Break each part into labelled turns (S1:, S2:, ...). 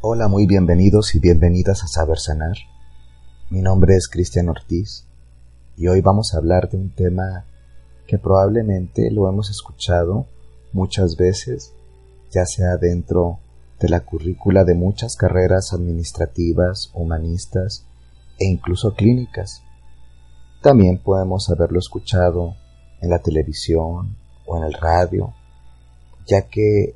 S1: Hola, muy bienvenidos y bienvenidas a Saber Sanar. Mi nombre es Cristian Ortiz y hoy vamos a hablar de un tema que probablemente lo hemos escuchado muchas veces, ya sea dentro de la currícula de muchas carreras administrativas, humanistas e incluso clínicas. También podemos haberlo escuchado en la televisión o en el radio, ya que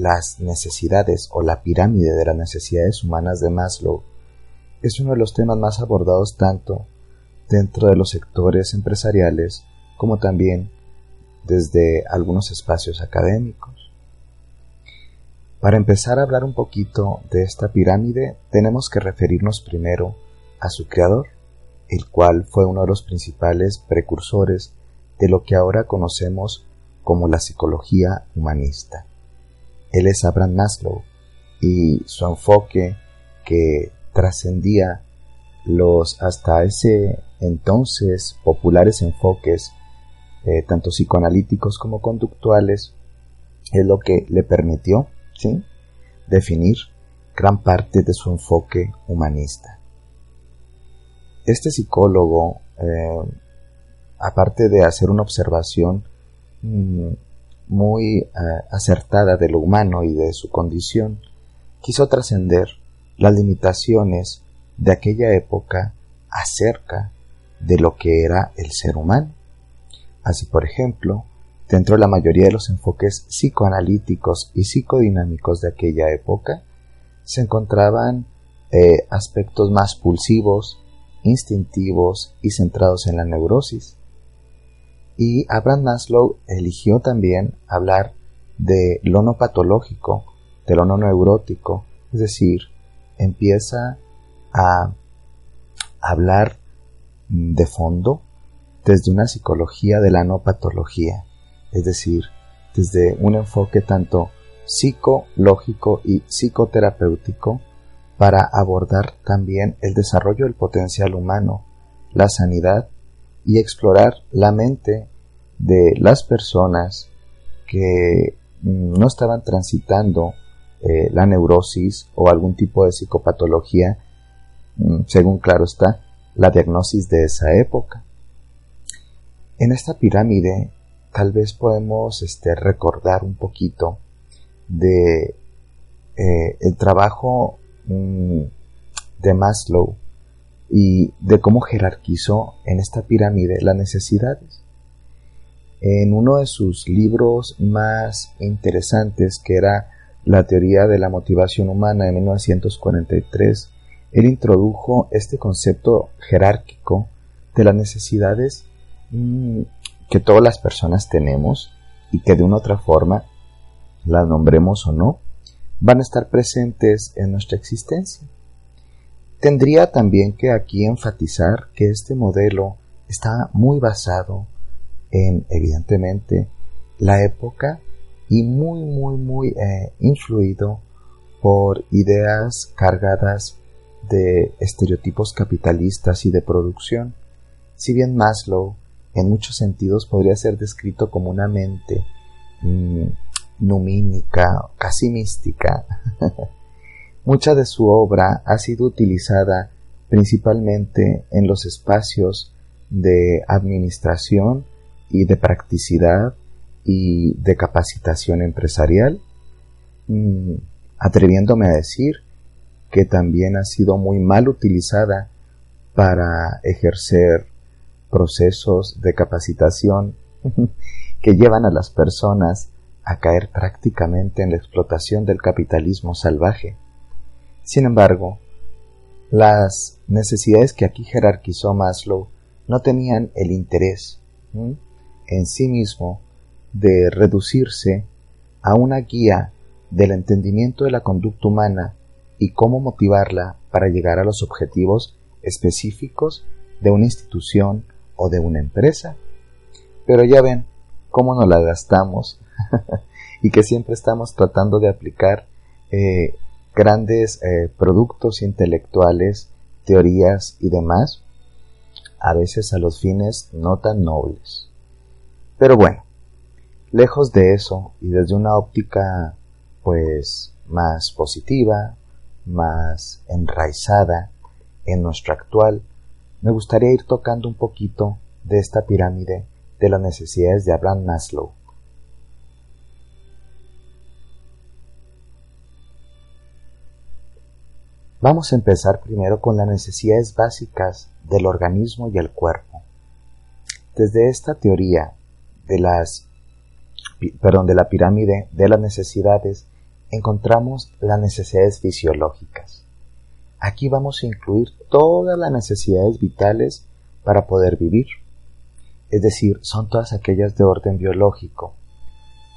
S1: las necesidades o la pirámide de las necesidades humanas de Maslow es uno de los temas más abordados tanto dentro de los sectores empresariales como también desde algunos espacios académicos. Para empezar a hablar un poquito de esta pirámide tenemos que referirnos primero a su creador, el cual fue uno de los principales precursores de lo que ahora conocemos como la psicología humanista. Él es Abraham Maslow y su enfoque que trascendía los hasta ese entonces populares enfoques eh, tanto psicoanalíticos como conductuales es lo que le permitió ¿sí? definir gran parte de su enfoque humanista. Este psicólogo, eh, aparte de hacer una observación mm, muy eh, acertada de lo humano y de su condición, quiso trascender las limitaciones de aquella época acerca de lo que era el ser humano. Así, por ejemplo, dentro de la mayoría de los enfoques psicoanalíticos y psicodinámicos de aquella época, se encontraban eh, aspectos más pulsivos, instintivos y centrados en la neurosis, y Abraham Maslow eligió también hablar de lo no patológico, de lo no neurótico, es decir, empieza a hablar de fondo desde una psicología de la no patología, es decir, desde un enfoque tanto psicológico y psicoterapéutico para abordar también el desarrollo del potencial humano, la sanidad y explorar la mente de las personas que mm, no estaban transitando eh, la neurosis o algún tipo de psicopatología, mm, según claro está la diagnosis de esa época. En esta pirámide tal vez podemos este, recordar un poquito de eh, el trabajo mm, de Maslow y de cómo jerarquizó en esta pirámide las necesidades. En uno de sus libros más interesantes, que era La teoría de la motivación humana de 1943, él introdujo este concepto jerárquico de las necesidades mm, que todas las personas tenemos y que de una u otra forma, las nombremos o no, van a estar presentes en nuestra existencia. Tendría también que aquí enfatizar que este modelo está muy basado en, evidentemente, la época y muy, muy, muy eh, influido por ideas cargadas de estereotipos capitalistas y de producción. Si bien Maslow en muchos sentidos podría ser descrito como una mente mm, numínica, casi mística, Mucha de su obra ha sido utilizada principalmente en los espacios de administración y de practicidad y de capacitación empresarial, mm, atreviéndome a decir que también ha sido muy mal utilizada para ejercer procesos de capacitación que llevan a las personas a caer prácticamente en la explotación del capitalismo salvaje. Sin embargo, las necesidades que aquí jerarquizó Maslow no tenían el interés en sí mismo de reducirse a una guía del entendimiento de la conducta humana y cómo motivarla para llegar a los objetivos específicos de una institución o de una empresa. Pero ya ven cómo nos la gastamos y que siempre estamos tratando de aplicar eh, grandes eh, productos intelectuales, teorías y demás, a veces a los fines no tan nobles. Pero bueno, lejos de eso y desde una óptica pues más positiva, más enraizada en nuestro actual, me gustaría ir tocando un poquito de esta pirámide de las necesidades de Abraham Maslow. Vamos a empezar primero con las necesidades básicas del organismo y el cuerpo. Desde esta teoría de las perdón, de la pirámide de las necesidades encontramos las necesidades fisiológicas. Aquí vamos a incluir todas las necesidades vitales para poder vivir. Es decir, son todas aquellas de orden biológico.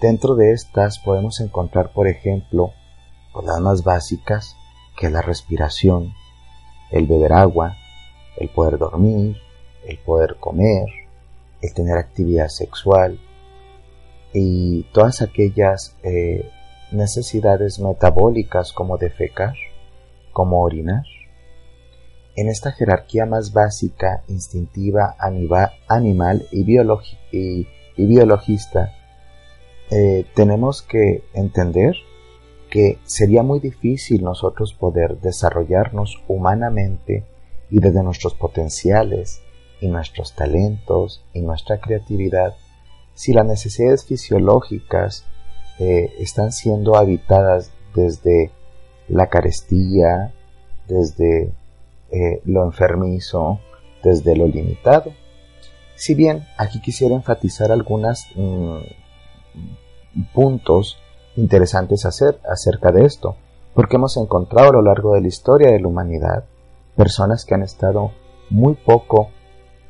S1: Dentro de estas podemos encontrar, por ejemplo, las más básicas, que la respiración, el beber agua, el poder dormir, el poder comer, el tener actividad sexual y todas aquellas eh, necesidades metabólicas como defecar, como orinar. En esta jerarquía más básica, instintiva, animal y, biologista, eh, tenemos que entender que sería muy difícil nosotros poder desarrollarnos humanamente y desde nuestros potenciales y nuestros talentos y nuestra creatividad si las necesidades fisiológicas eh, están siendo habitadas desde la carestía, desde eh, lo enfermizo, desde lo limitado. Si bien aquí quisiera enfatizar algunos mm, puntos interesantes hacer acerca de esto, porque hemos encontrado a lo largo de la historia de la humanidad personas que han estado muy poco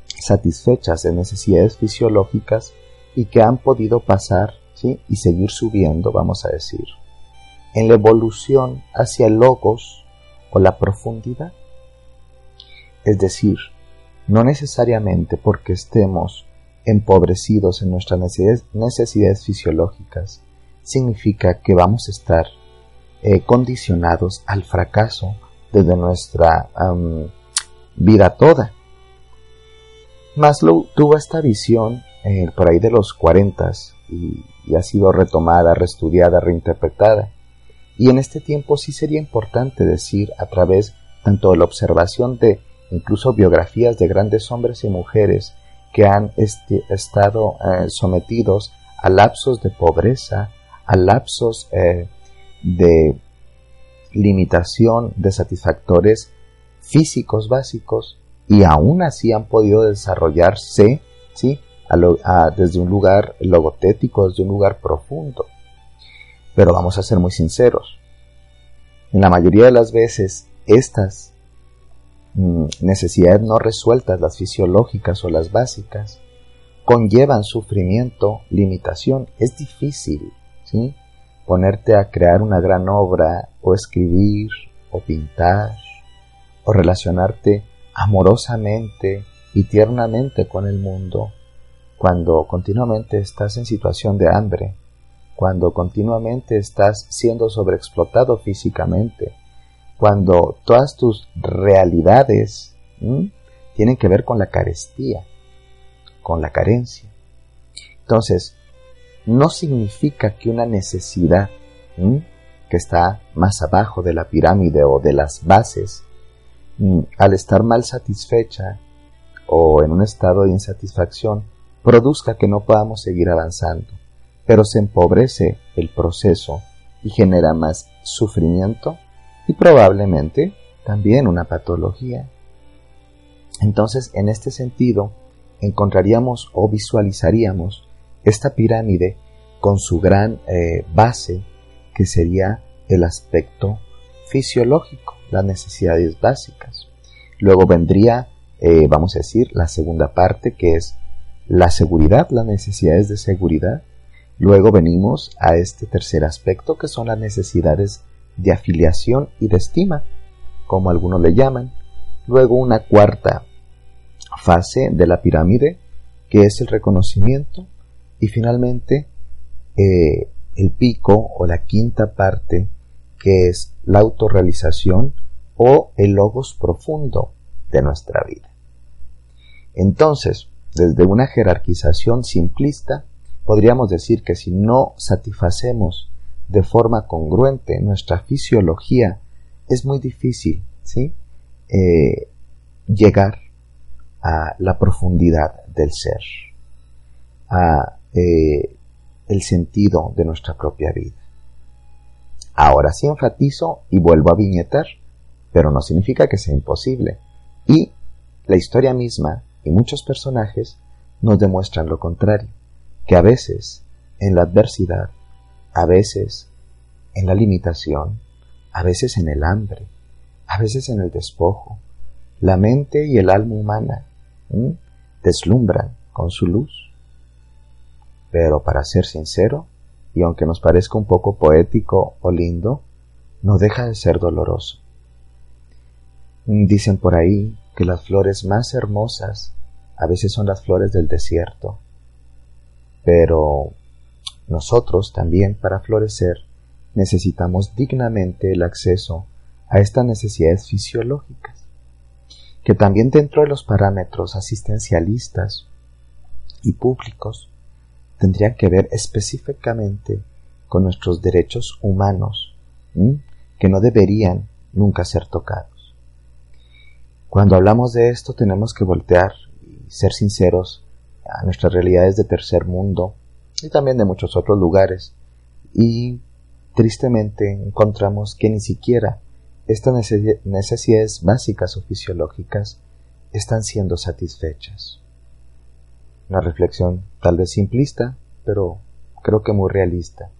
S1: satisfechas de necesidades fisiológicas y que han podido pasar y seguir subiendo, vamos a decir, en la evolución hacia el logos o la profundidad. Es decir, no necesariamente porque estemos empobrecidos en nuestras necesidades, fisiológicas, significa que vamos a estar eh, condicionados al fracaso desde nuestra vida toda. Maslow tuvo esta visión eh, por ahí de los 40 y, ha sido retomada, reestudiada, reinterpretada. Y en este tiempo sí sería importante decir a través tanto de la observación de incluso biografías de grandes hombres y mujeres que han este, estado eh, sometidos a lapsos de pobreza, a lapsos eh, de limitación de satisfactores físicos básicos y aún así han podido desarrollarse ¿sí? desde un lugar logotético, desde un lugar profundo. Pero vamos a ser muy sinceros. En la mayoría de las veces, estas mm, necesidades no resueltas, las fisiológicas o las básicas, conllevan sufrimiento, limitación. Es difícil, Ponerte a crear una gran obra, o escribir, o pintar, o relacionarte amorosamente y tiernamente con el mundo, cuando continuamente estás en situación de hambre, cuando continuamente estás siendo sobreexplotado físicamente, cuando todas tus realidades tienen que ver con la carestía, con la carencia. Entonces, no significa que una necesidad que está más abajo de la pirámide o de las bases, al estar mal satisfecha o en un estado de insatisfacción, produzca que no podamos seguir avanzando, pero se empobrece el proceso y genera más sufrimiento y probablemente también una patología. Entonces, en este sentido, encontraríamos o visualizaríamos esta pirámide con su gran eh, base, que sería el aspecto fisiológico, las necesidades básicas. Luego vendría, eh, vamos a decir, la segunda parte, que es la seguridad, las necesidades de seguridad. Luego venimos a este tercer aspecto que son las necesidades de afiliación y de estima, como algunos le llaman. Luego una cuarta fase de la pirámide que es el reconocimiento y finalmente eh, el pico o la quinta parte que es la autorrealización o el logos profundo de nuestra vida. Entonces, desde una jerarquización simplista, podríamos decir que si no satisfacemos de forma congruente nuestra fisiología es muy difícil, ¿sí? Eh, llegar a la profundidad del ser, a eh, el sentido de nuestra propia vida. Ahora sí enfatizo y vuelvo a viñetar, pero no significa que sea imposible. Y la historia misma y muchos personajes nos demuestran lo contrario, que a veces en la adversidad, a veces en la limitación, a veces en el hambre, a veces en el despojo, la mente y el alma humana deslumbran con su luz. Pero para ser sincero, y aunque nos parezca un poco poético o lindo, no deja de ser doloroso. Dicen por ahí que las flores más hermosas a veces son las flores del desierto, pero nosotros también para florecer necesitamos dignamente el acceso a estas necesidades fisiológicas, que también dentro de los parámetros asistencialistas y públicos tendrían que ver específicamente con nuestros derechos humanos, que no deberían nunca ser tocados. Cuando hablamos de esto tenemos que voltear y ser sinceros a nuestras realidades de tercer mundo y también de muchos otros lugares y tristemente encontramos que ni siquiera estas necesidades básicas o fisiológicas están siendo satisfechas. Una reflexión tal vez simplista, pero creo que muy realista.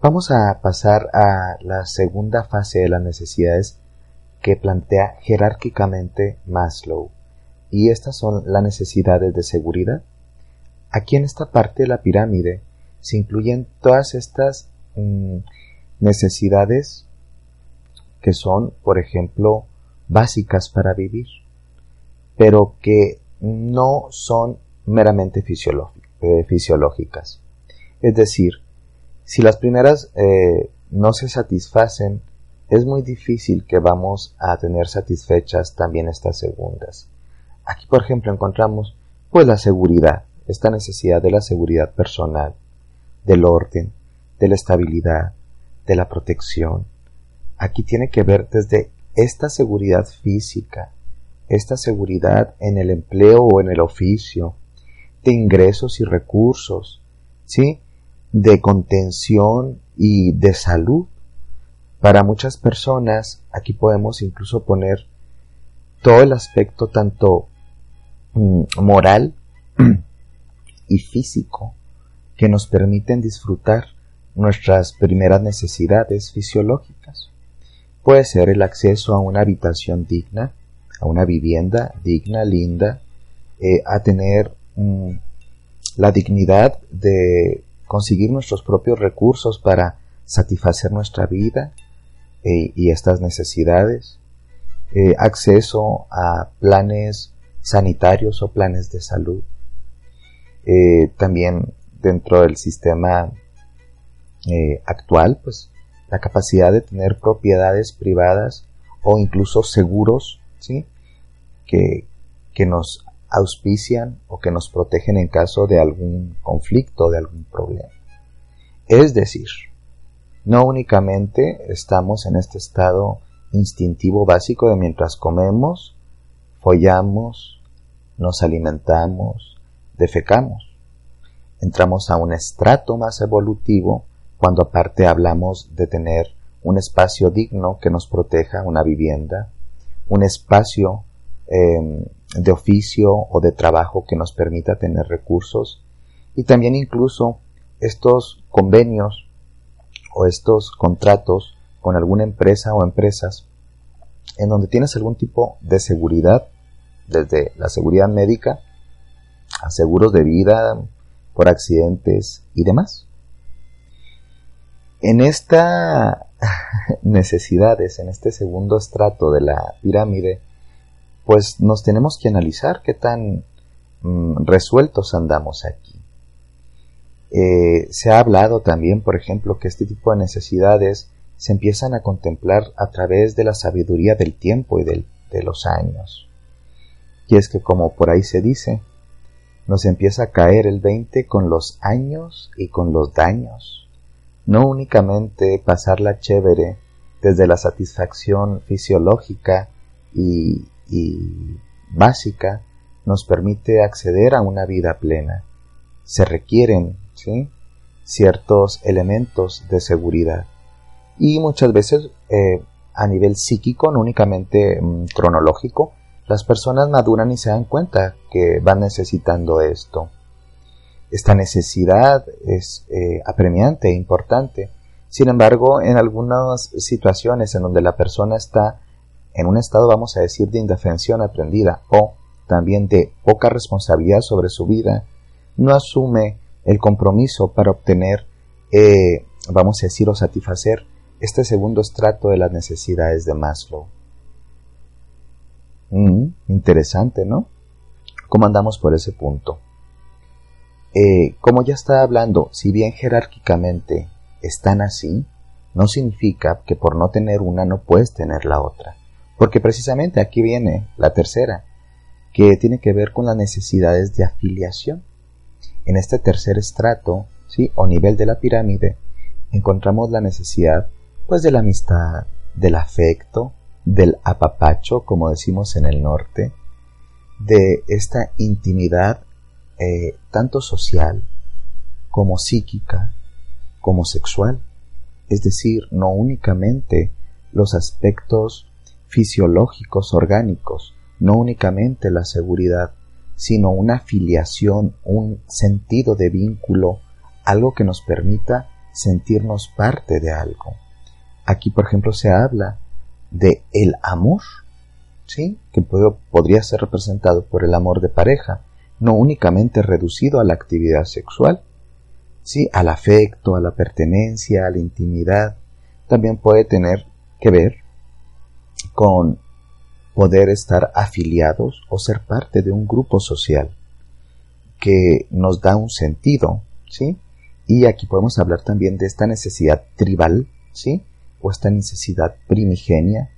S1: Vamos a pasar a la segunda fase de las necesidades que plantea jerárquicamente Maslow, y estas son las necesidades de seguridad. Aquí en esta parte de la pirámide se incluyen todas estas Mm, necesidades que son, por ejemplo, básicas para vivir, pero que no son meramente eh, fisiológicas. Es decir, si las primeras eh, no se satisfacen, es muy difícil que vamos a tener satisfechas también estas segundas. Aquí, por ejemplo, encontramos pues la seguridad, esta necesidad de la seguridad personal, del orden, de la estabilidad, de la protección. Aquí tiene que ver desde esta seguridad física, esta seguridad en el empleo o en el oficio, ingresos y recursos, ¿sí? De contención y de salud. Para muchas personas, aquí podemos incluso poner todo el aspecto tanto mm, moral y físico que nos permiten disfrutar nuestras primeras necesidades fisiológicas. Puede ser el acceso a una habitación digna, a una vivienda digna, linda, eh, a tener mm, la dignidad de conseguir nuestros propios recursos para satisfacer nuestra vida eh, y estas necesidades, eh, acceso a planes sanitarios o planes de salud, también dentro del sistema eh, actual, pues la capacidad de tener propiedades privadas o incluso seguros, ¿sí? Que, que nos auspician o que nos protegen en caso de algún conflicto, de algún problema. Es decir, no únicamente estamos en este estado instintivo básico de mientras comemos, follamos, nos alimentamos, defecamos. Entramos a un estrato más evolutivo cuando aparte hablamos de tener un espacio digno que nos proteja, una vivienda, un espacio em, de oficio o de trabajo que nos permita tener recursos y también incluso estos convenios o estos contratos con alguna empresa o empresas en donde tienes algún tipo de seguridad, desde la seguridad médica a seguros de vida por accidentes y demás. En estas necesidades, en este segundo estrato de la pirámide, pues nos tenemos que analizar qué tan mm, resueltos andamos aquí. Eh, se ha hablado también, por ejemplo, que este tipo de necesidades se empiezan a contemplar a través de la sabiduría del tiempo y de los años. Y es que, como por ahí se dice, nos empieza a caer el 20 con los años y con los daños no únicamente pasarla chévere desde la satisfacción fisiológica y, y básica, nos permite acceder a una vida plena. Se requieren ¿sí? ciertos elementos de seguridad. Y muchas veces eh, a nivel psíquico, no únicamente mm, cronológico, las personas maduran y se dan cuenta que van necesitando esto. Esta necesidad es eh, apremiante e importante. Sin embargo, en algunas situaciones en donde la persona está en un estado, vamos a decir, de indefensión aprendida o también de poca responsabilidad sobre su vida, no asume el compromiso para obtener, eh, vamos a decir, o satisfacer este segundo estrato de las necesidades de Maslow. Mm, interesante, ¿no? ¿Cómo andamos por ese punto? Eh, como ya estaba hablando, si bien jerárquicamente están así, no significa que por no tener una no puedes tener la otra. Porque precisamente aquí viene la tercera, que tiene que ver con las necesidades de afiliación. En este tercer estrato, ¿sí? o nivel de la pirámide, encontramos la necesidad pues de la amistad, del afecto, del apapacho, como decimos en el norte, de esta intimidad eh, tanto social como psíquica como sexual, es decir, no únicamente los aspectos fisiológicos orgánicos, no únicamente la seguridad, sino una afiliación, un sentido de vínculo, algo que nos permita sentirnos parte de algo. Aquí, por ejemplo, se habla de el amor, ¿sí? Que podría ser representado por el amor de pareja, no únicamente reducido a la actividad sexual, sí, al afecto, a la pertenencia, a la intimidad, también puede tener que ver con poder estar afiliados o ser parte de un grupo social que nos da un sentido, ¿sí? Y aquí podemos hablar también de esta necesidad tribal, ¿sí? o esta necesidad primigenia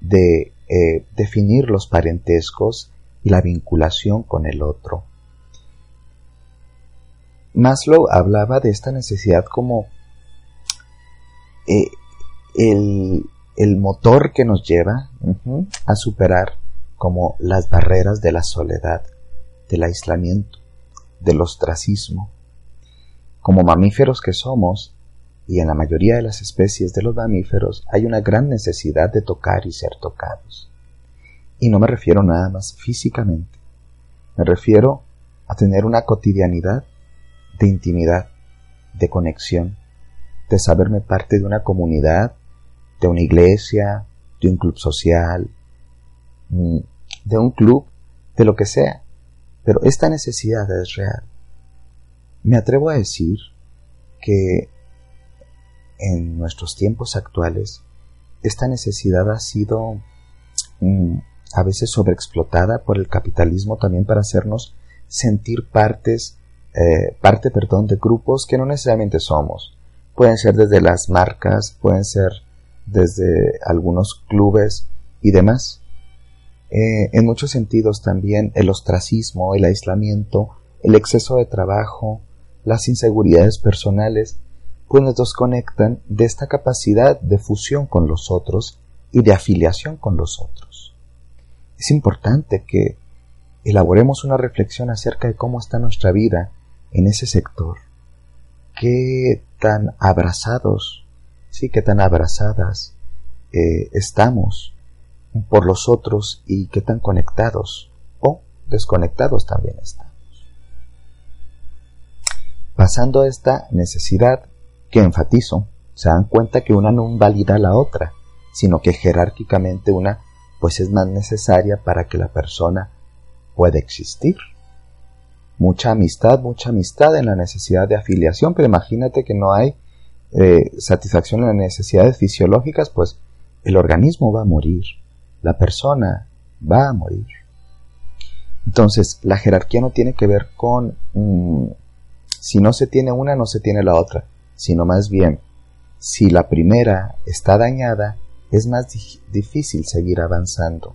S1: de eh, definir los parentescos y la vinculación con el otro. Maslow hablaba de esta necesidad como eh, el, motor que nos lleva a superar como las barreras de la soledad, del aislamiento, del ostracismo. Como mamíferos que somos, y en la mayoría de las especies de los mamíferos hay una gran necesidad de tocar y ser tocados. Y no me refiero nada más físicamente, me refiero a tener una cotidianidad de intimidad, de conexión, de saberme parte de una comunidad, de una iglesia, de un club social, mm, de un club, de lo que sea. Pero esta necesidad es real. Me atrevo a decir que en nuestros tiempos actuales, esta necesidad ha sido mm, a veces sobreexplotada por el capitalismo también para hacernos sentir partes, eh, parte, perdón, de grupos que no necesariamente somos. Pueden ser desde las marcas, pueden ser desde algunos clubes y demás. Eh, en muchos sentidos también el ostracismo, el aislamiento, el exceso de trabajo, las inseguridades personales pues nos desconectan de esta capacidad de fusión con los otros y de afiliación con los otros. Es importante que elaboremos una reflexión acerca de cómo está nuestra vida en ese sector. Qué tan abrazados, sí, qué tan abrazadas eh, estamos por los otros y qué tan conectados o desconectados también estamos. Pasando a esta necesidad que enfatizo, se dan cuenta que una no invalida la otra, sino que jerárquicamente una pues es más necesaria para que la persona pueda existir. Mucha amistad, mucha amistad en la necesidad de afiliación, pero imagínate que no hay eh, satisfacción en las necesidades fisiológicas, pues el organismo va a morir, la persona va a morir. Entonces, la jerarquía no tiene que ver con mm, si no se tiene una, no se tiene la otra sino más bien, si la primera está dañada, es más difícil seguir avanzando.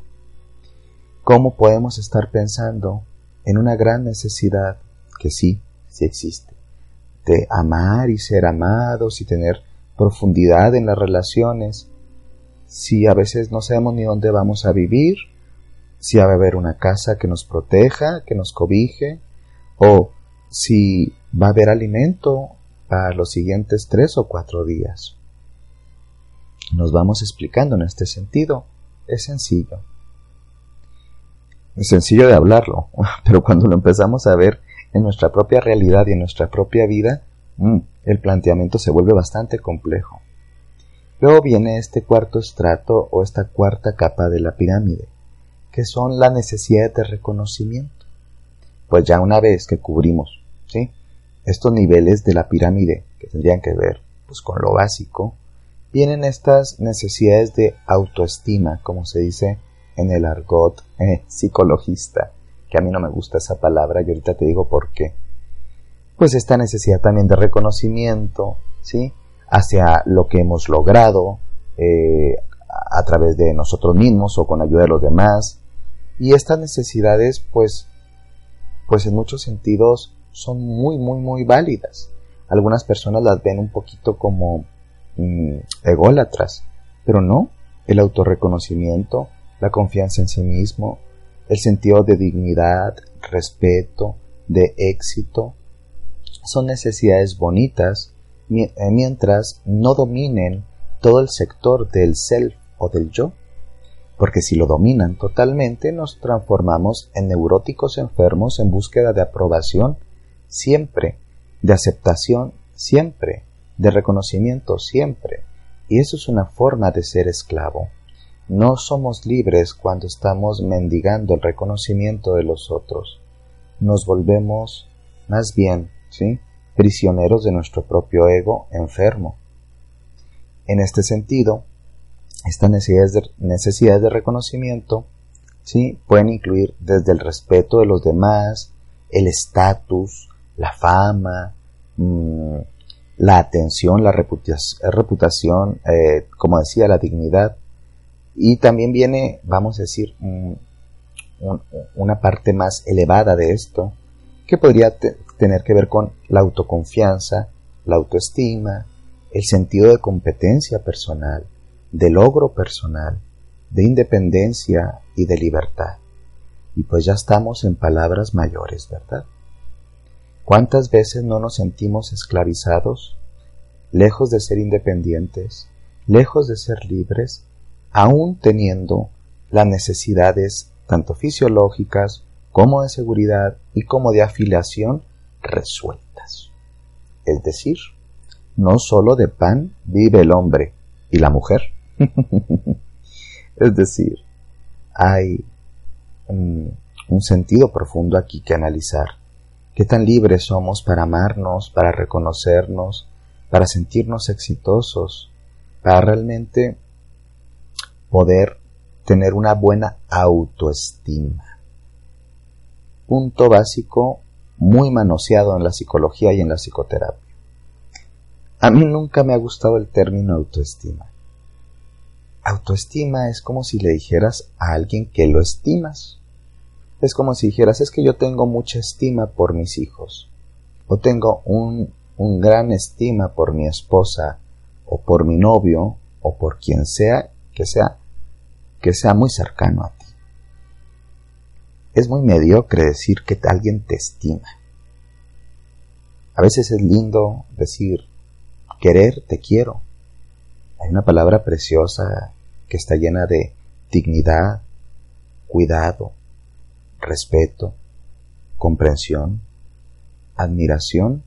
S1: ¿Cómo podemos estar pensando en una gran necesidad que sí, sí existe, de amar y ser amados y tener profundidad en las relaciones, si a veces no sabemos ni dónde vamos a vivir, si va a haber una casa que nos proteja, que nos cobije, o si va a haber alimento para los siguientes tres o cuatro días. Nos vamos explicando en este sentido. Es sencillo. Es sencillo de hablarlo, pero cuando lo empezamos a ver en nuestra propia realidad y en nuestra propia vida, mm, el planteamiento se vuelve bastante complejo. Luego viene este cuarto estrato o esta cuarta capa de la pirámide, que son las necesidades de reconocimiento. Pues ya una vez que cubrimos ¿sí? estos niveles de la pirámide que tendrían que ver pues, con lo básico, vienen estas necesidades de autoestima, como se dice en el argot eh, psicologista, que a mí no me gusta esa palabra y ahorita te digo por qué. Pues esta necesidad también de reconocimiento, ¿sí? Hacia lo que hemos logrado eh, a través de nosotros mismos o con ayuda de los demás. Y estas necesidades, pues, pues en muchos sentidos son muy, muy, muy válidas. Algunas personas las ven un poquito como mm, ególatras, pero no. El autorreconocimiento, la confianza en sí mismo, el sentido de dignidad, respeto, de éxito, son necesidades bonitas eh, mientras no dominen todo el sector del self o del yo. Porque si lo dominan totalmente nos transformamos en neuróticos enfermos en búsqueda de aprobación siempre, de aceptación siempre, de reconocimiento siempre. Y eso es una forma de ser esclavo. No somos libres cuando estamos mendigando el reconocimiento de los otros. Nos volvemos, más bien, ¿sí? prisioneros de nuestro propio ego enfermo. En este sentido, estas necesidades de, reconocimiento ¿sí? pueden incluir desde el respeto de los demás, el estatus, la fama, mm, la atención, la reputación, eh, como decía, la dignidad, y también viene, vamos a decir, una parte más elevada de esto, que podría tener que ver con la autoconfianza, la autoestima, el sentido de competencia personal, de logro personal, de independencia y de libertad. Y pues ya estamos en palabras mayores, ¿verdad? ¿Cuántas veces no nos sentimos esclavizados, lejos de ser independientes, lejos de ser libres, aún teniendo las necesidades tanto fisiológicas como de seguridad y como de afiliación resueltas. Es decir, no sólo de pan vive el hombre y la mujer. es decir, hay un, sentido profundo aquí que analizar. ¿Qué tan libres somos para amarnos, para reconocernos, para sentirnos exitosos, para realmente poder tener una buena autoestima. Punto básico muy manoseado en la psicología y en la psicoterapia. A mí nunca me ha gustado el término autoestima. Autoestima es como si le dijeras a alguien que lo estimas. Es como si dijeras es que yo tengo mucha estima por mis hijos, o tengo un, un gran estima por mi esposa, o por mi novio, o por quien sea que sea, que sea muy cercano a ti. Es muy mediocre decir que alguien te estima. A veces es lindo decir, querer, te quiero. Hay una palabra preciosa que está llena de dignidad, cuidado, respeto, comprensión, admiración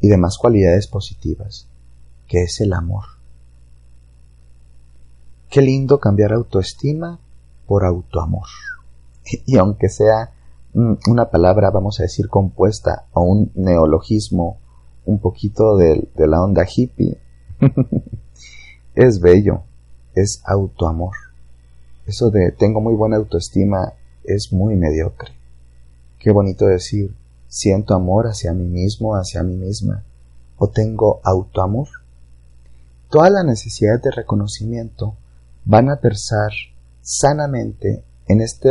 S1: y demás cualidades positivas, que es el amor. Qué lindo cambiar autoestima por autoamor. Y aunque sea una palabra, vamos a decir, compuesta o un neologismo un poquito de, de la onda hippie, es bello, es autoamor. Eso de tengo muy buena autoestima es muy mediocre. Qué bonito decir, siento amor hacia mí mismo, hacia mí misma, o tengo autoamor. Todas las necesidades de reconocimiento van a versar sanamente en este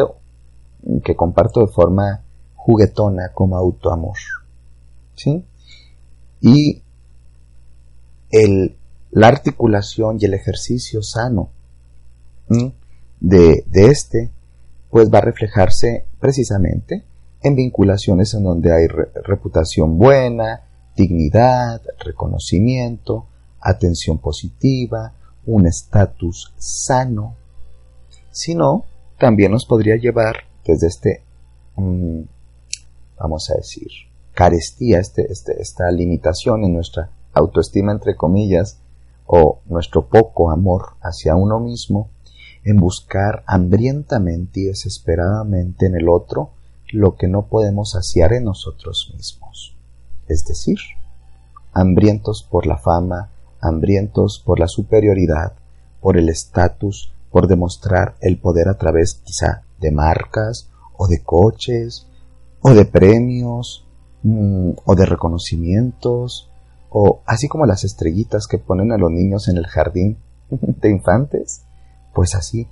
S1: que comparto de forma juguetona como autoamor. ¿Sí? Y el, la articulación y el ejercicio sano de, de este, pues va a reflejarse precisamente en vinculaciones en donde hay reputación buena, dignidad, reconocimiento, atención positiva, un estatus sano, sino también nos podría llevar desde este, mm, vamos a decir, carestía, este, este, esta limitación en nuestra autoestima, entre comillas, o nuestro poco amor hacia uno mismo, en buscar hambrientamente y desesperadamente en el otro lo que no podemos saciar en nosotros mismos. Es decir, hambrientos por la fama, hambrientos por la superioridad, por el estatus, por demostrar el poder a través quizá de marcas o de coches o de premios mm, o de reconocimientos o así como las estrellitas que ponen a los niños en el jardín de infantes, pues así,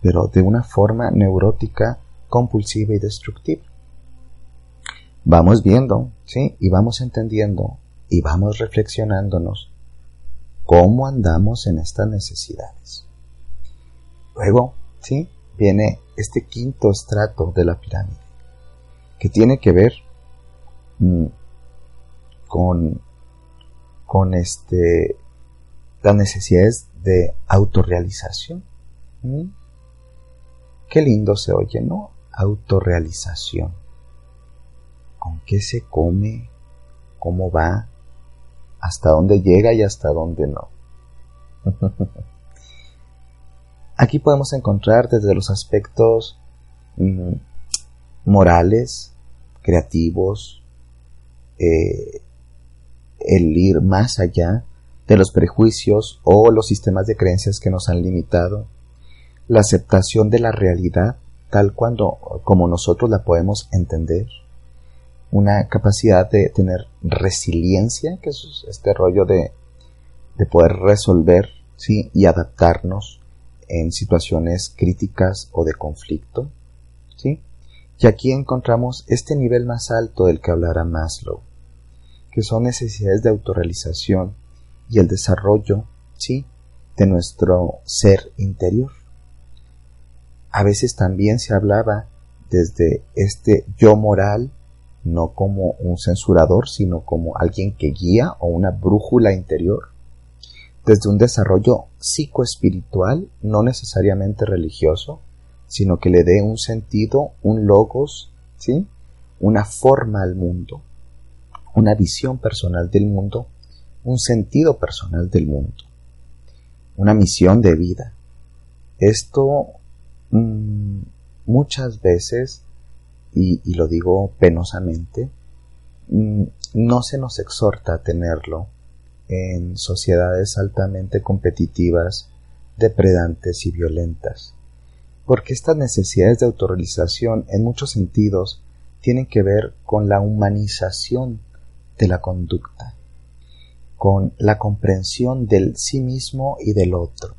S1: pero de una forma neurótica, compulsiva y destructiva. Vamos viendo, ¿sí? Y vamos entendiendo y vamos reflexionándonos cómo andamos en estas necesidades. Luego, ¿sí? Viene este quinto estrato de la pirámide, que tiene que ver mm, con, con este, las necesidades de autorrealización. Qué lindo se oye, ¿no? Autorrealización. ¿Con qué se come? ¿Cómo va? Hasta dónde llega y hasta dónde no. Aquí podemos encontrar desde los aspectos mm, morales, creativos, eh, el ir más allá de los prejuicios o los sistemas de creencias que nos han limitado, la aceptación de la realidad tal cuando como nosotros la podemos entender, una capacidad de tener resiliencia, que es este rollo de, de poder resolver ¿sí? y adaptarnos en situaciones críticas o de conflicto. ¿sí? Y aquí encontramos este nivel más alto del que hablará Maslow, que son necesidades de autorrealización y el desarrollo ¿sí? de nuestro ser interior. A veces también se hablaba desde este yo moral no como un censurador, sino como alguien que guía o una brújula interior, desde un desarrollo psicoespiritual, no necesariamente religioso, sino que le dé un sentido, un logos, ¿sí? una forma al mundo, una visión personal del mundo, un sentido personal del mundo, una misión de vida. Esto mm, muchas veces y, lo digo penosamente, mm, no se nos exhorta a tenerlo en sociedades altamente competitivas, depredantes y violentas, porque estas necesidades de autorrealización en muchos sentidos tienen que ver con la humanización de la conducta, con la comprensión del sí mismo y del otro,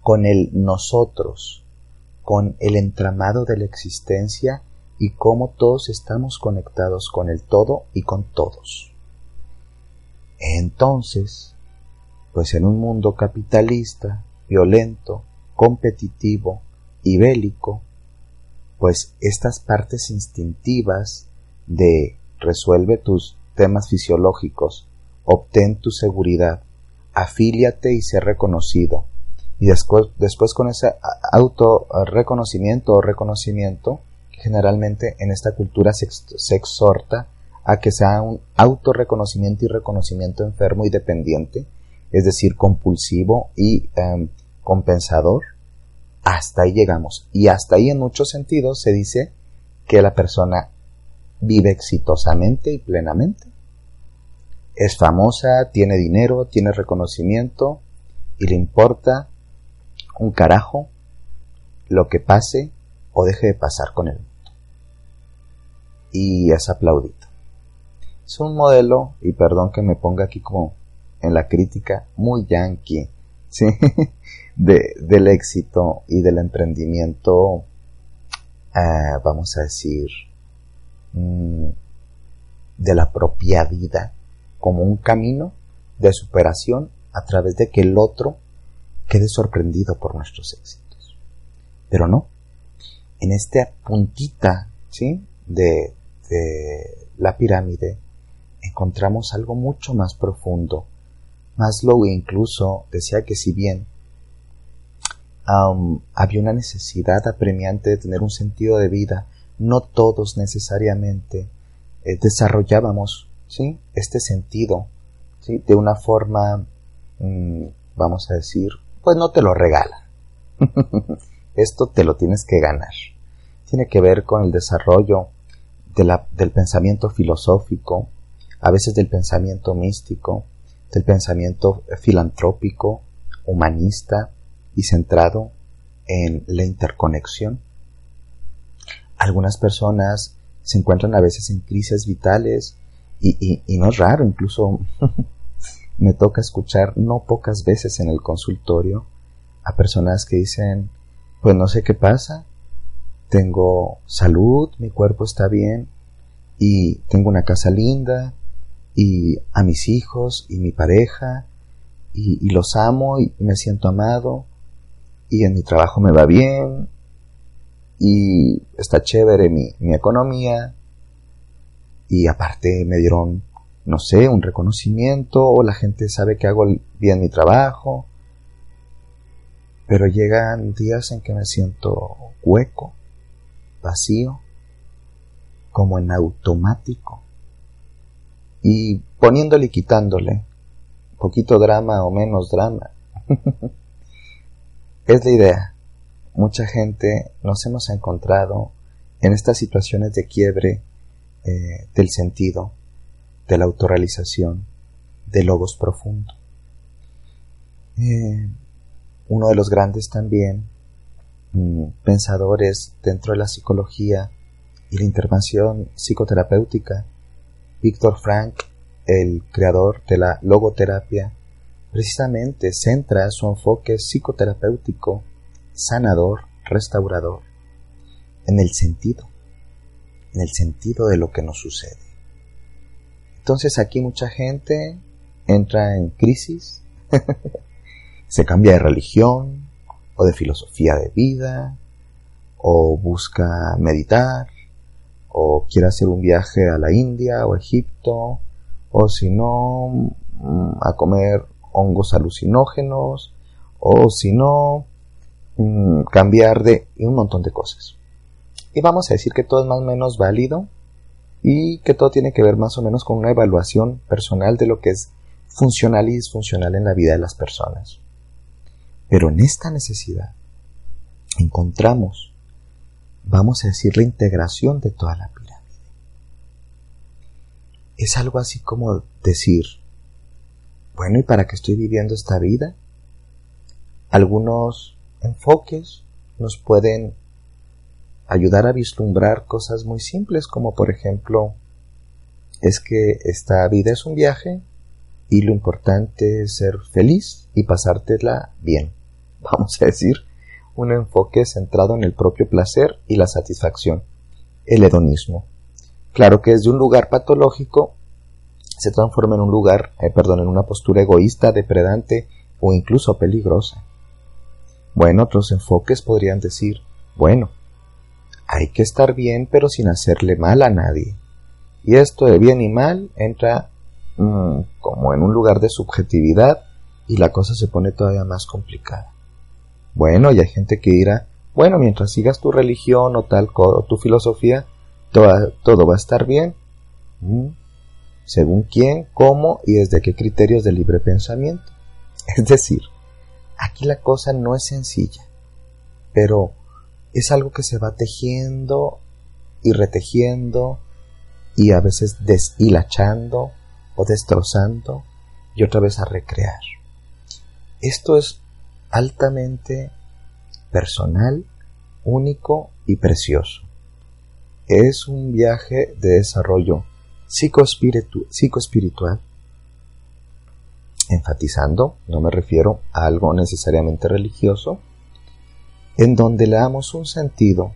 S1: con el nosotros, con el entramado de la existencia y cómo todos estamos conectados con el todo y con todos. Entonces, pues en un mundo capitalista, violento, competitivo y bélico, pues estas partes instintivas de resuelve tus temas fisiológicos, obtén tu seguridad, afíliate y sé reconocido. Y después, después con ese auto reconocimiento o reconocimiento, generalmente en esta cultura se, exhorta a que sea un autorreconocimiento y reconocimiento enfermo y dependiente, es decir, compulsivo y em, compensador. Hasta ahí llegamos. Y hasta ahí en muchos sentidos se dice que la persona vive exitosamente y plenamente. Es famosa, tiene dinero, tiene reconocimiento y le importa un carajo lo que pase o deje de pasar con él y es aplaudido. Es un modelo, y perdón que me ponga aquí como en la crítica, muy yankee, ¿sí? de, del éxito y del emprendimiento, eh, vamos a decir, mm, de la propia vida, como un camino de superación a través de que el otro quede sorprendido por nuestros éxitos. Pero no. En esta puntita, ¿sí? De, de la pirámide encontramos algo mucho más profundo. Maslow incluso decía que si bien había una necesidad apremiante de tener un sentido de vida, no todos necesariamente eh, desarrollábamos ¿sí? este sentido ¿sí? de una forma, mm, vamos a decir, pues no te lo regala. Esto te lo tienes que ganar. Tiene que ver con el desarrollo del pensamiento filosófico, a veces del pensamiento místico, del pensamiento filantrópico, humanista y centrado en la interconexión. Algunas personas se encuentran a veces en crisis vitales y, no es raro, incluso me toca escuchar no pocas veces en el consultorio a personas que dicen, pues no sé qué pasa, tengo salud, mi cuerpo está bien y tengo una casa linda y a mis hijos y mi pareja y, los amo y me siento amado y en mi trabajo me va bien y está chévere mi, economía y aparte me dieron, no sé, un reconocimiento o la gente sabe que hago bien mi trabajo. Pero llegan días en que me siento hueco, vacío, como en automático. Y poniéndole y quitándole, poquito drama o menos drama. es la idea. Mucha gente nos hemos encontrado en estas situaciones de quiebre eh, del sentido, de la autorrealización, del logos profundo. Eh, uno de los grandes también pensadores dentro de la psicología y la intervención psicoterapéutica, Víctor Frank, el creador de la logoterapia, precisamente centra su enfoque psicoterapéutico, sanador, restaurador, en el sentido, en el sentido de lo que nos sucede. Entonces aquí mucha gente entra en crisis, se cambia de religión de filosofía de vida, o busca meditar, o quiere hacer un viaje a la India o Egipto, o si no, mm, a comer hongos alucinógenos, o si no, mm, cambiar de y un montón de cosas. Y vamos a decir que todo es más o menos válido y que todo tiene que ver más o menos con una evaluación personal de lo que es funcional y disfuncional en la vida de las personas. Pero en esta necesidad encontramos, vamos a decir, la integración de toda la pirámide. Es algo así como decir, bueno, ¿y para qué estoy viviendo esta vida? Algunos enfoques nos pueden ayudar a vislumbrar cosas muy simples como por ejemplo es que esta vida es un viaje y lo importante es ser feliz y pasártela bien. Vamos a decir, un enfoque centrado en el propio placer y la satisfacción, el hedonismo. Claro que desde un lugar patológico se transforma en un lugar, eh, perdón, en una postura egoísta, depredante o incluso peligrosa. Bueno, otros enfoques podrían decir, bueno, hay que estar bien pero sin hacerle mal a nadie. Y esto de bien y mal entra mm, como en un lugar de subjetividad y la cosa se pone todavía más complicada. Bueno, y hay gente que dirá, bueno, mientras sigas tu religión o tal o tu filosofía, todo, va a estar bien. Mm, según quién, cómo y desde qué criterios de libre pensamiento. Es decir, aquí la cosa no es sencilla, pero es algo que se va tejiendo y retejiendo y a veces deshilachando o destrozando y otra vez a recrear. Esto es altamente personal, único y precioso. Es un viaje de desarrollo psicoespiritual, enfatizando, no me refiero a algo necesariamente religioso, en donde le damos un sentido,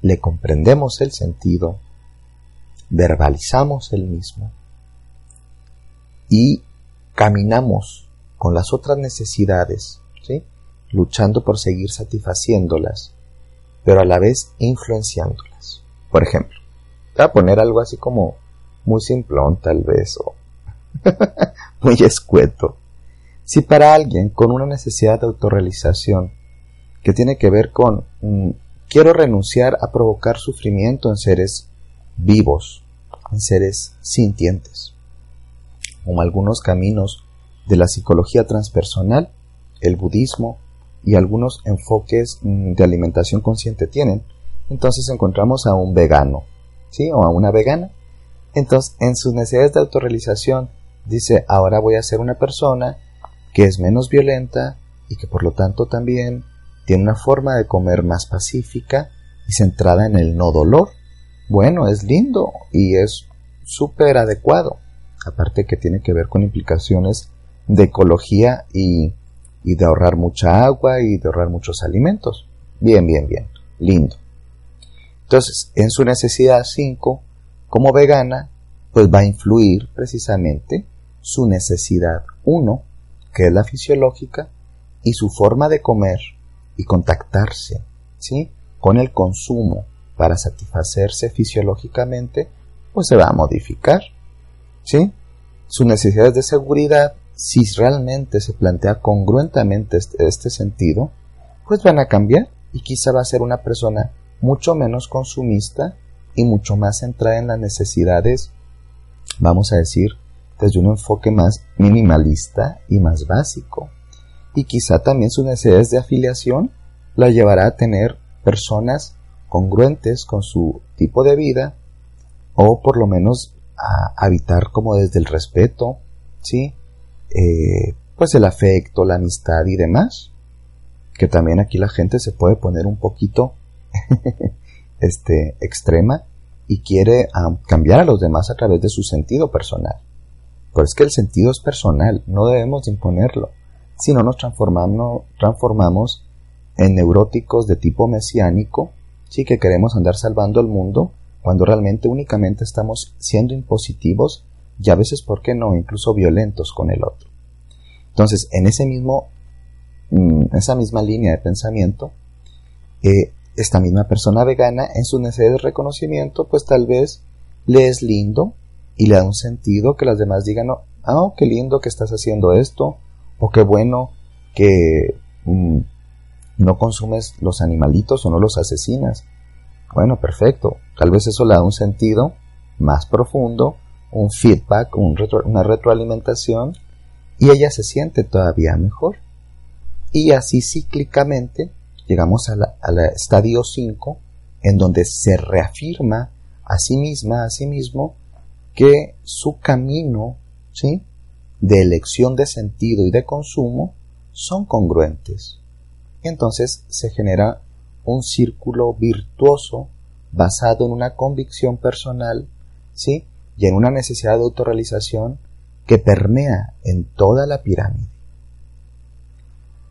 S1: le comprendemos el sentido, verbalizamos el mismo y caminamos con las otras necesidades, luchando por seguir satisfaciéndolas, pero a la vez influenciándolas. Por ejemplo, voy a poner algo así como muy simplón tal vez o muy escueto. Si para alguien con una necesidad de autorrealización que tiene que ver con mm, quiero renunciar a provocar sufrimiento en seres vivos, en seres sintientes, como algunos caminos de la psicología transpersonal, el budismo y algunos enfoques mm, de alimentación consciente tienen, entonces encontramos a un vegano, ¿sí? O a una vegana. Entonces, en sus necesidades de autorrealización, dice, ahora voy a ser una persona que es menos violenta y que por lo tanto también tiene una forma de comer más pacífica y centrada en el no dolor. Bueno, es lindo y es súper adecuado. Aparte que tiene que ver con implicaciones de ecología y, y de ahorrar mucha agua y de ahorrar muchos alimentos. Bien, bien, bien. Lindo. Entonces, en su necesidad 5, como vegana, pues va a influir precisamente su necesidad 1, que es la fisiológica, y su forma de comer y contactarse, ¿sí? Con el consumo para satisfacerse fisiológicamente, pues se va a modificar, ¿sí? Sus necesidades de seguridad, si realmente se plantea congruentemente este, este sentido, pues van a cambiar y quizá va a ser una persona mucho menos consumista y mucho más centrada en las necesidades, vamos a decir, desde un enfoque más minimalista y más básico y quizá también sus necesidades de afiliación la llevará a tener personas congruentes con su tipo de vida o por lo menos a habitar como desde el respeto, ¿sí? Eh, pues el afecto, la amistad y demás. Que también aquí la gente se puede poner un poquito este, extrema y quiere cambiar a los demás a través de su sentido personal. Pues es que el sentido es personal, no debemos imponerlo si no nos transformamos, transformamos en neuróticos de tipo mesiánico, sí que queremos andar salvando el mundo, cuando realmente únicamente estamos siendo impositivos y a veces, ¿por qué no?, incluso violentos con el otro. Entonces, en ese mismo, mm, esa misma línea de pensamiento, eh, esta misma persona vegana, en su necesidad de reconocimiento, pues tal vez le es lindo y le da un sentido que las demás digan, ah, oh, qué lindo que estás haciendo esto, o qué bueno que mm, no consumes los animalitos o no los asesinas. Bueno, perfecto. Tal vez eso le da un sentido más profundo, un feedback, una retroalimentación, y ella se siente todavía mejor. Y así cíclicamente llegamos al estadio 5, en donde se reafirma a sí misma, a sí mismo, que su camino, ¿sí? de elección de sentido y de consumo son congruentes. entonces se genera un círculo virtuoso basado en una convicción personal, ¿sí? Y en una necesidad de autorrealización que permea en toda la pirámide.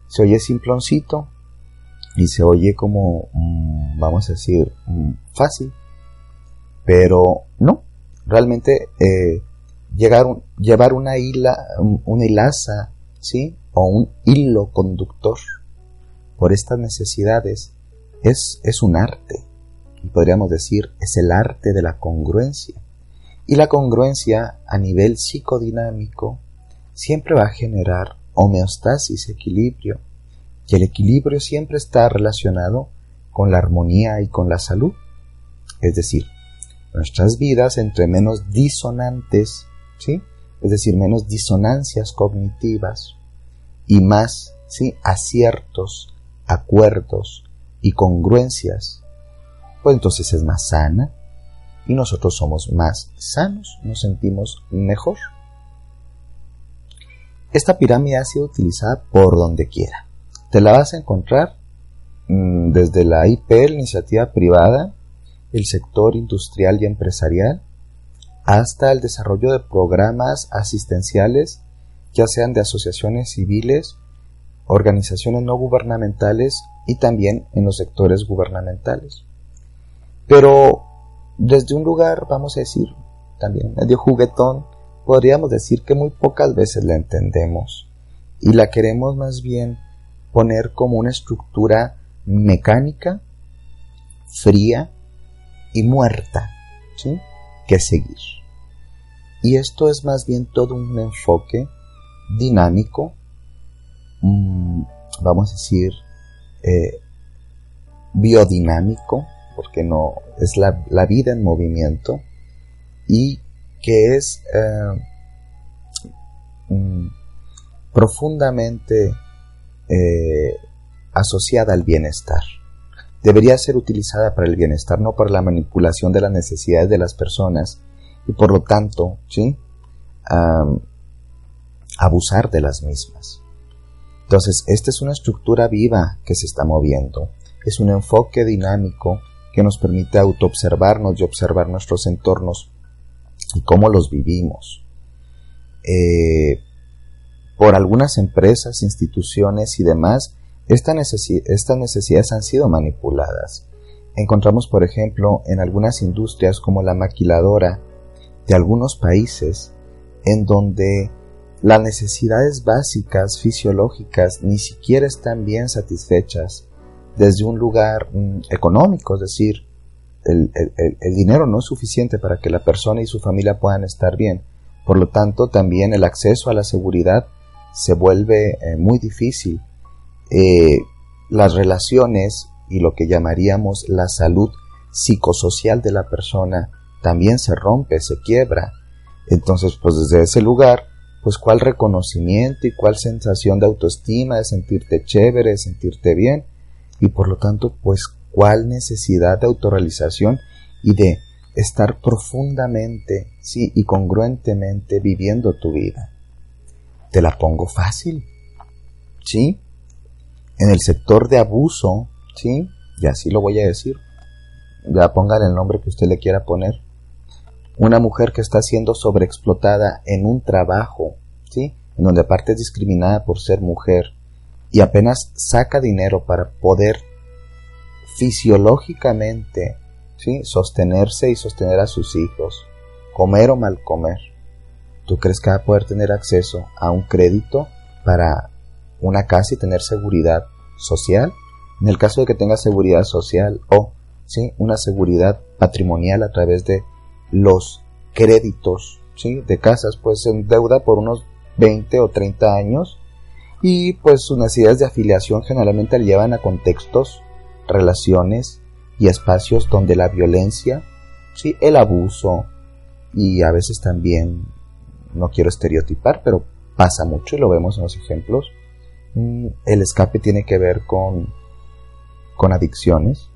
S1: Se oye simploncito y se oye como, mm, vamos a decir, mm, fácil, pero no, realmente eh, llevar una, una hilaza, ¿sí? O un hilo conductor por estas necesidades es, es un arte. Y podríamos decir, es el arte de la congruencia. Y la congruencia a nivel psicodinámico siempre va a generar homeostasis, equilibrio. Y el equilibrio siempre está relacionado con la armonía y con la salud. Es decir, nuestras vidas entre menos disonantes es decir, menos disonancias cognitivas y más, ¿sí? Aciertos, acuerdos y congruencias, pues entonces es más sana y nosotros somos más sanos, nos sentimos mejor. Esta pirámide ha sido utilizada por donde quiera. Te la vas a encontrar mm, desde la IP, la iniciativa privada, el sector industrial y empresarial, hasta el desarrollo de programas asistenciales, ya sean de asociaciones civiles, organizaciones no gubernamentales y también en los sectores gubernamentales. Pero desde un lugar, vamos a decir, también medio juguetón, podríamos decir que muy pocas veces la entendemos y la queremos más bien poner como una estructura mecánica, fría y muerta, ¿sí? que seguir. Y esto es más bien todo un enfoque dinámico, mm, vamos a decir, eh, biodinámico, porque no es la, vida en movimiento, y que es eh, mm, profundamente eh, asociada al bienestar. Debería ser utilizada para el bienestar, no para la manipulación de las necesidades de las personas y por lo tanto, ¿sí? abusar de las mismas. Entonces, esta es una estructura viva que se está moviendo. Es un enfoque dinámico que nos permite autoobservarnos y observar nuestros entornos y cómo los vivimos. Eh, por algunas empresas, instituciones y demás, estas necesidades han sido manipuladas. Encontramos, por ejemplo, en algunas industrias como la maquiladora de algunos países, en donde las necesidades básicas fisiológicas ni siquiera están bien satisfechas desde un lugar mm, económico, es decir, el, dinero no es suficiente para que la persona y su familia puedan estar bien. Por lo tanto, también el acceso a la seguridad se vuelve eh, muy difícil. Eh, las relaciones y lo que llamaríamos la salud psicosocial de la persona también se rompe, se quiebra. Entonces, pues desde ese lugar, pues cuál reconocimiento y cuál sensación de autoestima, de sentirte chévere, de sentirte bien, y por lo tanto, pues cuál necesidad de autorrealización y de estar profundamente, sí, y congruentemente viviendo tu vida. Te la pongo fácil, ¿sí? En el sector de abuso, ¿sí? Y así lo voy a decir. Ya póngale el nombre que usted le quiera poner una mujer que está siendo sobreexplotada en un trabajo, ¿sí? En donde aparte es discriminada por ser mujer y apenas saca dinero para poder fisiológicamente, ¿sí? Sostenerse y sostener a sus hijos, comer o mal comer. ¿Tú crees que va a poder tener acceso a un crédito para una casa y tener seguridad social? En el caso de que tenga seguridad social o, ¿sí? Una seguridad patrimonial a través de los créditos ¿sí? de casas, pues en deuda por unos 20 o 30 años y pues sus necesidades de afiliación generalmente le llevan a contextos, relaciones y espacios donde la violencia, ¿sí? el abuso y a veces también, no quiero estereotipar, pero pasa mucho y lo vemos en los ejemplos, mm, el escape tiene que ver con, con adicciones,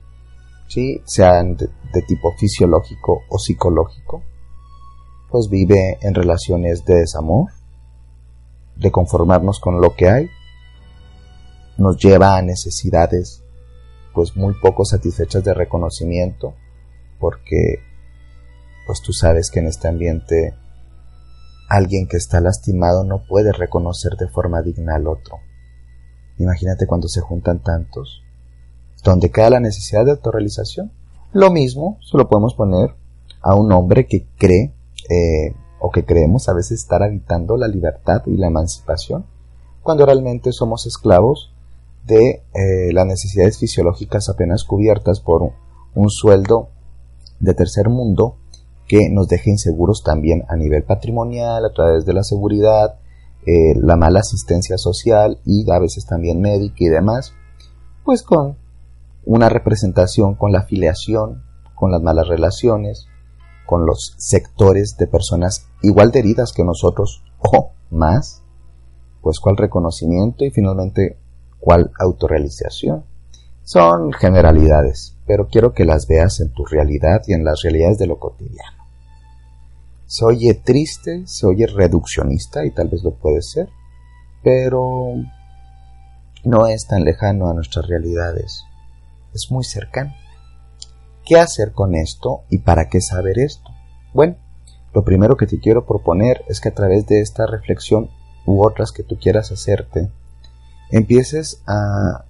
S1: ¿sí? sean de, tipo fisiológico o psicológico, pues vive en relaciones de desamor, de conformarnos con lo que hay, nos lleva a necesidades pues muy poco satisfechas de reconocimiento, porque pues tú sabes que en este ambiente alguien que está lastimado no puede reconocer de forma digna al otro. Imagínate cuando se juntan tantos, donde queda la necesidad de autorrealización. Lo mismo se lo podemos poner a un hombre que cree eh, o que creemos a veces estar habitando la libertad y la emancipación, cuando realmente somos esclavos de eh, las necesidades fisiológicas apenas cubiertas por un, sueldo de tercer mundo que nos deje inseguros también a nivel patrimonial, a través de la seguridad, eh, la mala asistencia social y a veces también médica y demás, pues con una representación con la afiliación, con las malas relaciones, con los sectores de personas igual de heridas que nosotros o más, pues cuál reconocimiento y finalmente cuál autorrealización. Son generalidades, pero quiero que las veas en tu realidad y en las realidades de lo cotidiano. Se oye triste, se oye reduccionista y tal vez lo puede ser, pero no es tan lejano a nuestras realidades es muy cercano. ¿Qué hacer con esto y para qué saber esto? Bueno, lo primero que te quiero proponer es que a través de esta reflexión u otras que tú quieras hacerte, empieces a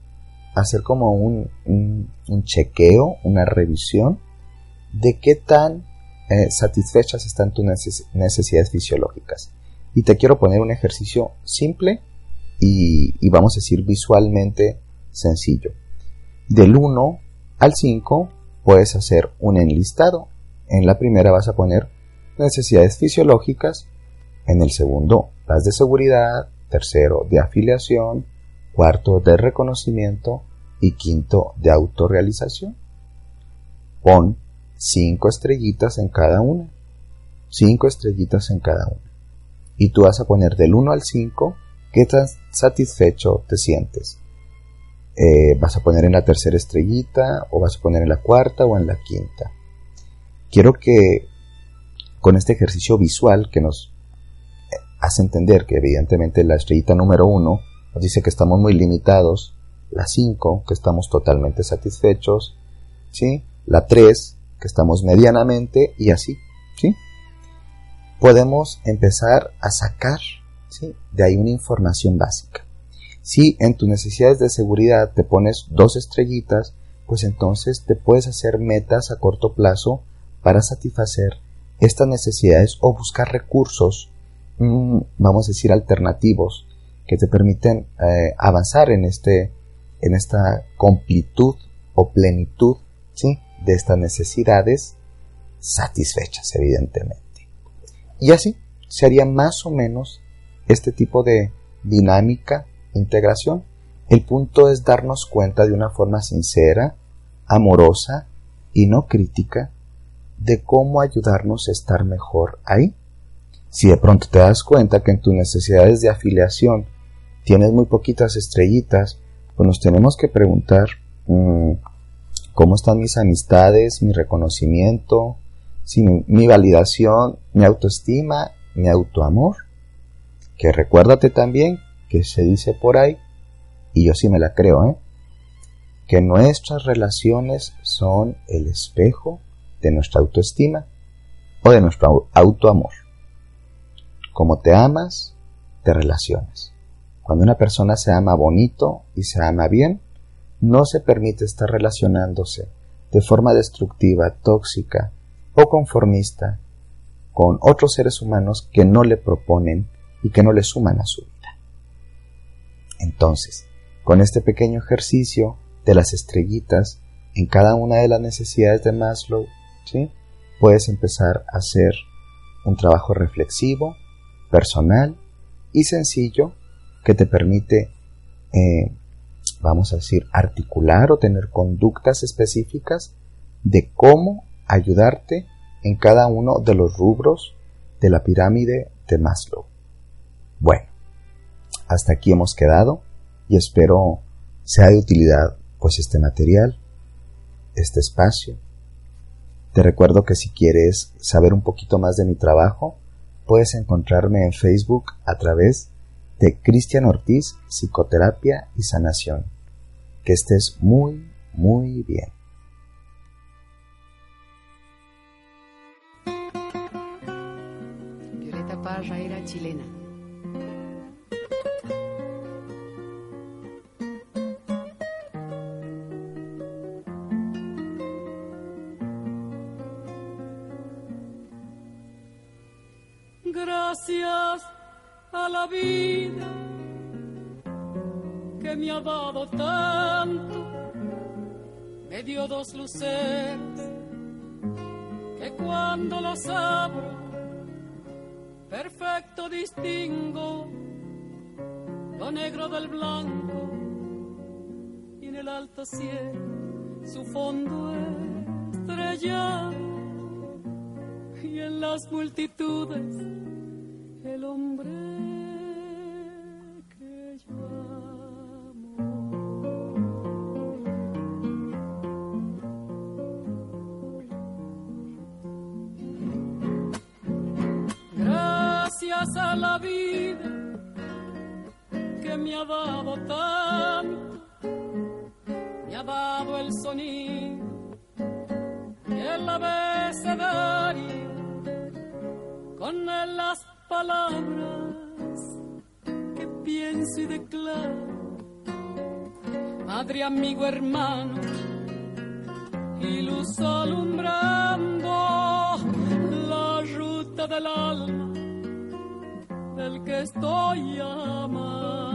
S1: hacer como un, chequeo, una revisión de qué tan eh, satisfechas están tus necesidades fisiológicas. Y te quiero poner un ejercicio simple y, vamos a decir visualmente sencillo. Del 1 al 5 puedes hacer un enlistado. En la primera vas a poner necesidades fisiológicas, en el segundo las de seguridad, tercero de afiliación, cuarto de reconocimiento y quinto de autorrealización. Pon cinco estrellitas en cada una. Cinco estrellitas en cada una. Y tú vas a poner del 1 al 5 qué tan satisfecho te sientes. Eh, vas a poner en la tercera estrellita o vas a poner en la cuarta o en la quinta. Quiero que con este ejercicio visual que nos eh, hace entender que evidentemente la estrellita número 1 nos dice que estamos muy limitados, la 5 que estamos totalmente satisfechos, ¿sí? la 3 que estamos medianamente y así, ¿sí? Podemos empezar a sacar de ahí una información básica. Si en tus necesidades de seguridad te pones dos estrellitas, pues entonces te puedes hacer metas a corto plazo para satisfacer estas necesidades o buscar recursos, mm, vamos a decir, alternativos que te permiten eh, avanzar en, este, en esta completud o plenitud ¿sí? de estas necesidades satisfechas, evidentemente. Y así sería más o menos este tipo de dinámica, integración. El punto es darnos cuenta de una forma sincera, amorosa y no crítica de cómo ayudarnos a estar mejor ahí. Si de pronto te das cuenta que en tus necesidades de afiliación tienes muy poquitas estrellitas, pues nos tenemos que preguntar mm, cómo están mis amistades, mi reconocimiento, si mi validación, mi autoestima, mi autoamor que recuérdate también que se dice por ahí, y yo sí me la creo, ¿eh? que nuestras relaciones son el espejo de nuestra autoestima o de nuestro autoamor. Como te amas, te relacionas. Cuando una persona se ama bonito y se ama bien, no se permite estar relacionándose de forma destructiva, tóxica o conformista con otros seres humanos que no le proponen y que no le suman a su vida. Entonces, con este pequeño ejercicio de las estrellitas en cada una de las necesidades de Maslow, ¿sí? puedes empezar a hacer un trabajo reflexivo, personal y sencillo que te permite, eh, vamos a decir, articular o tener conductas específicas de cómo ayudarte en cada uno de los rubros de la pirámide de Maslow. Bueno, hasta aquí hemos quedado y espero sea de utilidad pues este material, este espacio. Te recuerdo que si quieres saber un poquito más de mi trabajo, puedes encontrarme en Facebook a través de Cristian Ortiz, Psicoterapia y Sanación. Que estés muy, muy bien.
S2: Violeta Parra era chilena
S3: gracias a la vida que me ha dado tanto, me dio dos luceros que cuando las abro, perfecto distingo lo negro del blanco y en el alto cielo su fondo estrellado y en las multitudes el hombre que yo amo. Gracias a la vida que me ha dado tanto, me ha dado el sonido y el abecedario con el las palabras que pienso y declaro. Madre, amigo, hermano, y luz alumbrando la ruta del alma del que estoy amando.